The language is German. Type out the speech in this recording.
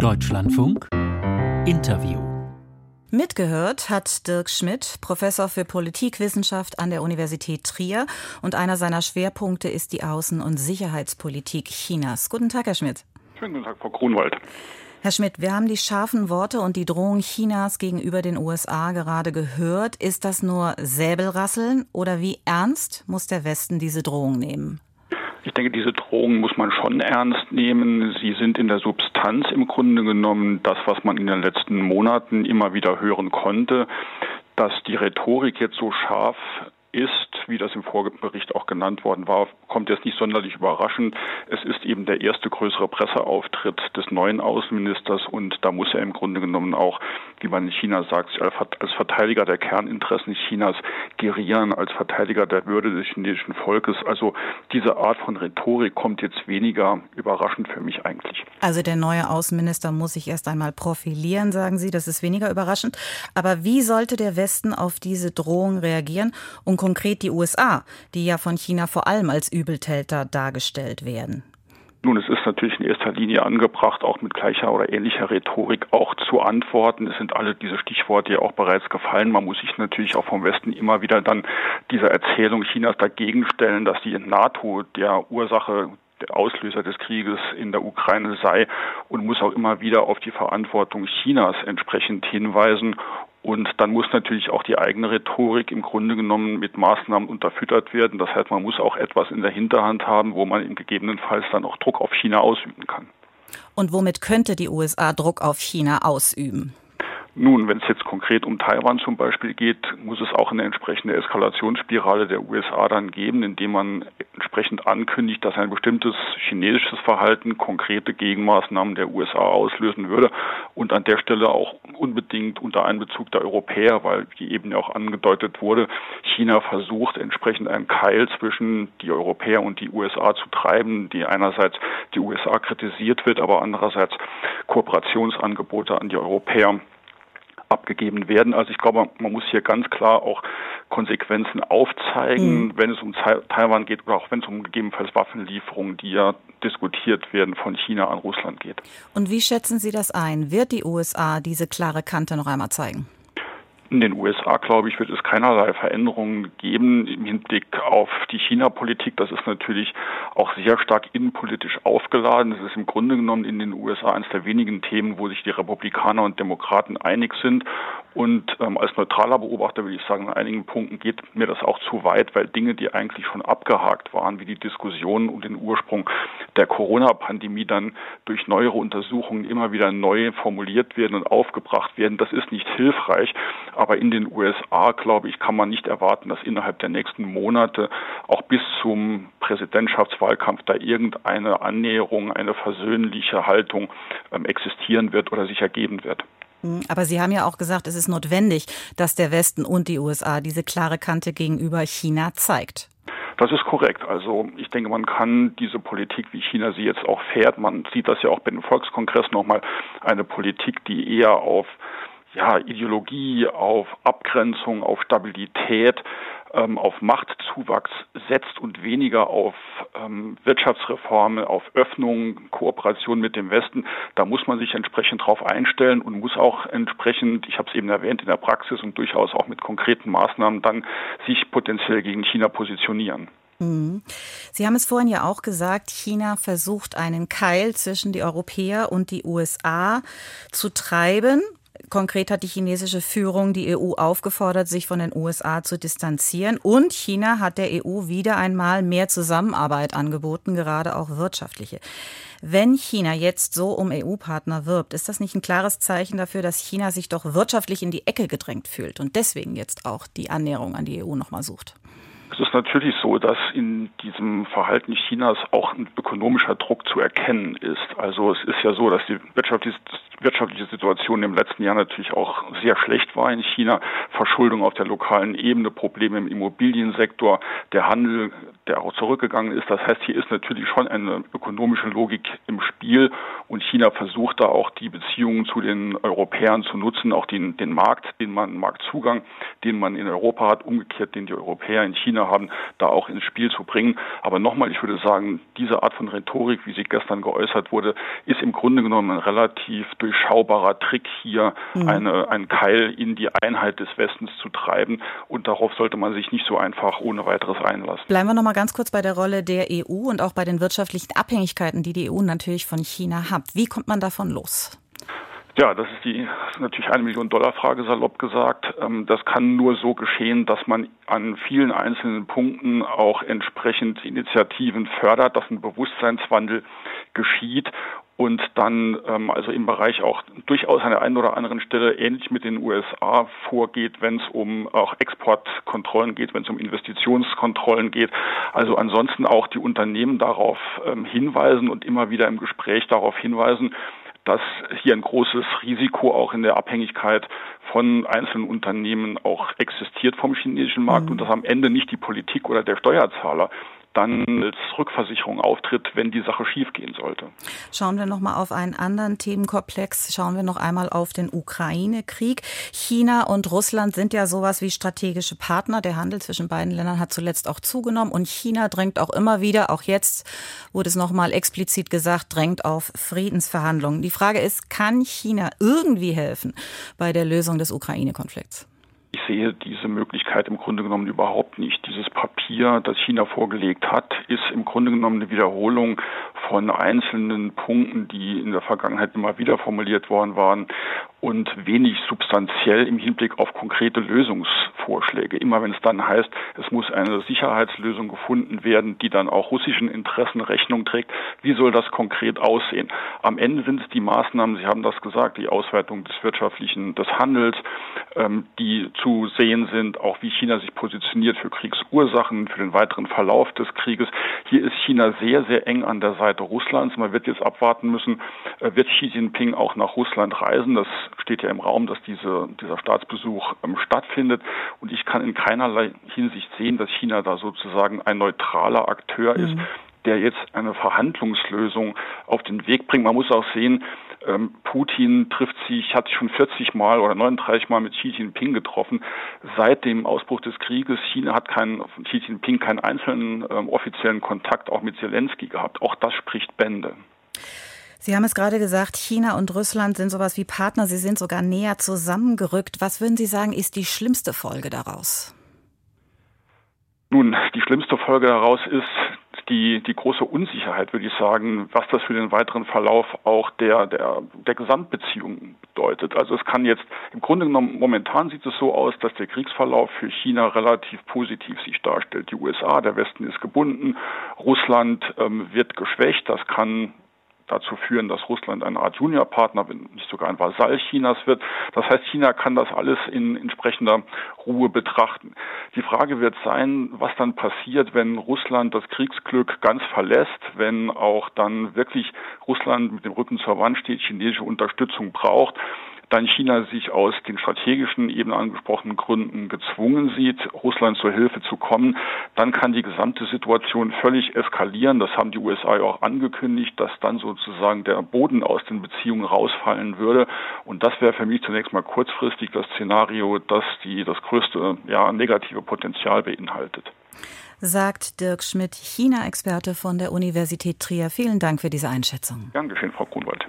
Deutschlandfunk Interview Mitgehört hat Dirk Schmidt, Professor für Politikwissenschaft an der Universität Trier und einer seiner Schwerpunkte ist die Außen- und Sicherheitspolitik Chinas. Guten Tag, Herr Schmidt. Schönen guten Tag, Frau Grunwald. Herr Schmidt, wir haben die scharfen Worte und die Drohung Chinas gegenüber den USA gerade gehört. Ist das nur Säbelrasseln oder wie ernst muss der Westen diese Drohung nehmen? Ich denke, diese Drohungen muss man schon ernst nehmen. Sie sind in der Substanz im Grunde genommen das, was man in den letzten Monaten immer wieder hören konnte. Dass die Rhetorik jetzt so scharf ist, wie das im Vorbericht auch genannt worden war, kommt jetzt nicht sonderlich überraschend. Es ist eben der erste größere Presseauftritt des neuen Außenministers und da muss er im Grunde genommen auch, wie man in China sagt, als Verteidiger der Kerninteressen Chinas gerieren, als Verteidiger der Würde des chinesischen Volkes. Also diese Art von Rhetorik kommt jetzt weniger überraschend für mich eigentlich. Also der neue Außenminister muss sich erst einmal profilieren, sagen Sie, das ist weniger überraschend. Aber wie sollte der Westen auf diese Drohung reagieren und konkret die USA, die ja von China vor allem als Übeltäter dargestellt werden? Nun, es ist natürlich in erster Linie angebracht, auch mit gleicher oder ähnlicher Rhetorik auch zu antworten. Es sind alle diese Stichworte ja auch bereits gefallen. Man muss sich natürlich auch vom Westen immer wieder dann dieser Erzählung Chinas dagegen stellen, dass die NATO der Ursache der Auslöser des Krieges in der Ukraine sei und muss auch immer wieder auf die Verantwortung Chinas entsprechend hinweisen und dann muss natürlich auch die eigene Rhetorik im Grunde genommen mit Maßnahmen unterfüttert werden. Das heißt, man muss auch etwas in der Hinterhand haben, wo man gegebenenfalls dann auch Druck auf China ausüben kann. Und womit könnte die USA Druck auf China ausüben? Nun, wenn es jetzt konkret um Taiwan zum Beispiel geht, muss es auch eine entsprechende Eskalationsspirale der USA dann geben, indem man entsprechend ankündigt, dass ein bestimmtes chinesisches Verhalten konkrete Gegenmaßnahmen der USA auslösen würde und an der Stelle auch unbedingt unter Einbezug der Europäer, weil, wie eben ja auch angedeutet wurde, China versucht entsprechend einen Keil zwischen die Europäer und die USA zu treiben, die einerseits die USA kritisiert wird, aber andererseits Kooperationsangebote an die Europäer abgegeben werden. Also ich glaube, man muss hier ganz klar auch Konsequenzen aufzeigen, mhm. wenn es um Taiwan geht oder auch wenn es um gegebenenfalls Waffenlieferungen, die ja diskutiert werden, von China an Russland geht. Und wie schätzen Sie das ein? Wird die USA diese klare Kante noch einmal zeigen? In den USA, glaube ich, wird es keinerlei Veränderungen geben im Hinblick auf die China-Politik. Das ist natürlich auch sehr stark innenpolitisch aufgeladen. Das ist im Grunde genommen in den USA eines der wenigen Themen, wo sich die Republikaner und Demokraten einig sind. Und ähm, als neutraler Beobachter würde ich sagen, in einigen Punkten geht mir das auch zu weit, weil Dinge, die eigentlich schon abgehakt waren, wie die Diskussion um den Ursprung der Corona-Pandemie, dann durch neuere Untersuchungen immer wieder neu formuliert werden und aufgebracht werden. Das ist nicht hilfreich. Aber in den USA, glaube ich, kann man nicht erwarten, dass innerhalb der nächsten Monate auch bis zum Präsidentschaftswahlkampf da irgendeine Annäherung, eine versöhnliche Haltung ähm, existieren wird oder sich ergeben wird. Hm, aber Sie haben ja auch gesagt, es ist notwendig, dass der Westen und die USA diese klare Kante gegenüber China zeigt. Das ist korrekt. Also ich denke, man kann diese Politik, wie China sie jetzt auch fährt, man sieht das ja auch bei dem Volkskongress nochmal, eine Politik, die eher auf ja, Ideologie, auf Abgrenzung, auf Stabilität, ähm, auf Machtzuwachs setzt und weniger auf ähm, Wirtschaftsreformen, auf Öffnung, Kooperation mit dem Westen, da muss man sich entsprechend darauf einstellen und muss auch entsprechend, ich habe es eben erwähnt, in der Praxis und durchaus auch mit konkreten Maßnahmen dann sich potenziell gegen China positionieren. Mhm. Sie haben es vorhin ja auch gesagt, China versucht einen Keil zwischen die Europäer und die USA zu treiben. Konkret hat die chinesische Führung die EU aufgefordert, sich von den USA zu distanzieren. Und China hat der EU wieder einmal mehr Zusammenarbeit angeboten, gerade auch wirtschaftliche. Wenn China jetzt so um EU-Partner wirbt, ist das nicht ein klares Zeichen dafür, dass China sich doch wirtschaftlich in die Ecke gedrängt fühlt und deswegen jetzt auch die Annäherung an die EU nochmal sucht? Es ist natürlich so, dass in diesem Verhalten Chinas auch ein ökonomischer Druck zu erkennen ist. Also es ist ja so, dass die wirtschaftliche, Situation im letzten Jahr natürlich auch sehr schlecht war in China. Verschuldung auf der lokalen Ebene, Probleme im Immobiliensektor, der Handel, der auch zurückgegangen ist. Das heißt, hier ist natürlich schon eine ökonomische Logik im Spiel und China versucht da auch die Beziehungen zu den Europäern zu nutzen, auch den, den Markt, den man, Marktzugang, den man in Europa hat, umgekehrt, den die Europäer in China China haben, da auch ins Spiel zu bringen. Aber nochmal, ich würde sagen, diese Art von Rhetorik, wie sie gestern geäußert wurde, ist im Grunde genommen ein relativ durchschaubarer Trick hier, mhm. eine, einen Keil in die Einheit des Westens zu treiben. Und darauf sollte man sich nicht so einfach ohne weiteres einlassen. Bleiben wir nochmal ganz kurz bei der Rolle der EU und auch bei den wirtschaftlichen Abhängigkeiten, die die EU natürlich von China hat. Wie kommt man davon los? Ja, das ist die das ist natürlich eine Million Dollar Frage salopp gesagt. Ähm, das kann nur so geschehen, dass man an vielen einzelnen Punkten auch entsprechend Initiativen fördert, dass ein Bewusstseinswandel geschieht und dann ähm, also im Bereich auch durchaus an der einen oder anderen Stelle ähnlich mit den USA vorgeht, wenn es um auch Exportkontrollen geht, wenn es um Investitionskontrollen geht. Also ansonsten auch die Unternehmen darauf ähm, hinweisen und immer wieder im Gespräch darauf hinweisen, dass hier ein großes Risiko auch in der Abhängigkeit von einzelnen Unternehmen auch existiert vom chinesischen Markt mhm. und dass am Ende nicht die Politik oder der Steuerzahler dann als Rückversicherung auftritt, wenn die Sache schiefgehen sollte. Schauen wir noch mal auf einen anderen Themenkomplex. Schauen wir noch einmal auf den Ukraine-Krieg. China und Russland sind ja sowas wie strategische Partner. Der Handel zwischen beiden Ländern hat zuletzt auch zugenommen und China drängt auch immer wieder, auch jetzt wurde es noch mal explizit gesagt, drängt auf Friedensverhandlungen. Die Frage ist, kann China irgendwie helfen bei der Lösung des Ukraine-Konflikts? Ich sehe diese Möglichkeit im Grunde genommen überhaupt nicht. Dieses Papier, das China vorgelegt hat, ist im Grunde genommen eine Wiederholung von einzelnen Punkten, die in der Vergangenheit immer wieder formuliert worden waren und wenig substanziell im Hinblick auf konkrete Lösungsvorschläge. Immer wenn es dann heißt, es muss eine Sicherheitslösung gefunden werden, die dann auch russischen Interessen Rechnung trägt, wie soll das konkret aussehen? Am Ende sind es die Maßnahmen, Sie haben das gesagt, die Ausweitung des wirtschaftlichen, des Handels, ähm, die zu sehen sind, auch wie China sich positioniert für Kriegsursachen, für den weiteren Verlauf des Krieges. Hier ist China sehr, sehr eng an der Seite Russlands. Man wird jetzt abwarten müssen, äh, wird Xi Jinping auch nach Russland reisen? Das steht ja im Raum, dass diese, dieser Staatsbesuch ähm, stattfindet. Und ich kann in keinerlei Hinsicht sehen, dass China da sozusagen ein neutraler Akteur mhm. ist, der jetzt eine Verhandlungslösung auf den Weg bringt. Man muss auch sehen, ähm, Putin trifft sich, hat sich schon 40 Mal oder 39 Mal mit Xi Jinping getroffen. Seit dem Ausbruch des Krieges, China hat keinen, Xi Jinping keinen einzelnen ähm, offiziellen Kontakt auch mit Zelensky gehabt. Auch das spricht Bände. Sie haben es gerade gesagt, China und Russland sind sowas wie Partner, sie sind sogar näher zusammengerückt. Was würden Sie sagen, ist die schlimmste Folge daraus? Nun, die schlimmste Folge daraus ist die, die große Unsicherheit, würde ich sagen, was das für den weiteren Verlauf auch der, der, der Gesamtbeziehungen bedeutet. Also es kann jetzt, im Grunde genommen, momentan sieht es so aus, dass der Kriegsverlauf für China relativ positiv sich darstellt. Die USA, der Westen ist gebunden, Russland ähm, wird geschwächt, das kann dazu führen, dass Russland eine Art Juniorpartner, wenn nicht sogar ein Vasall Chinas wird. Das heißt, China kann das alles in entsprechender Ruhe betrachten. Die Frage wird sein, was dann passiert, wenn Russland das Kriegsglück ganz verlässt, wenn auch dann wirklich Russland mit dem Rücken zur Wand steht, chinesische Unterstützung braucht dann China sich aus den strategischen eben angesprochenen Gründen gezwungen sieht, Russland zur Hilfe zu kommen, dann kann die gesamte Situation völlig eskalieren. Das haben die USA ja auch angekündigt, dass dann sozusagen der Boden aus den Beziehungen rausfallen würde. Und das wäre für mich zunächst mal kurzfristig das Szenario, das die das größte ja, negative Potenzial beinhaltet sagt Dirk Schmidt, China-Experte von der Universität Trier. Vielen Dank für diese Einschätzung. Geschehen, Frau Grunwald.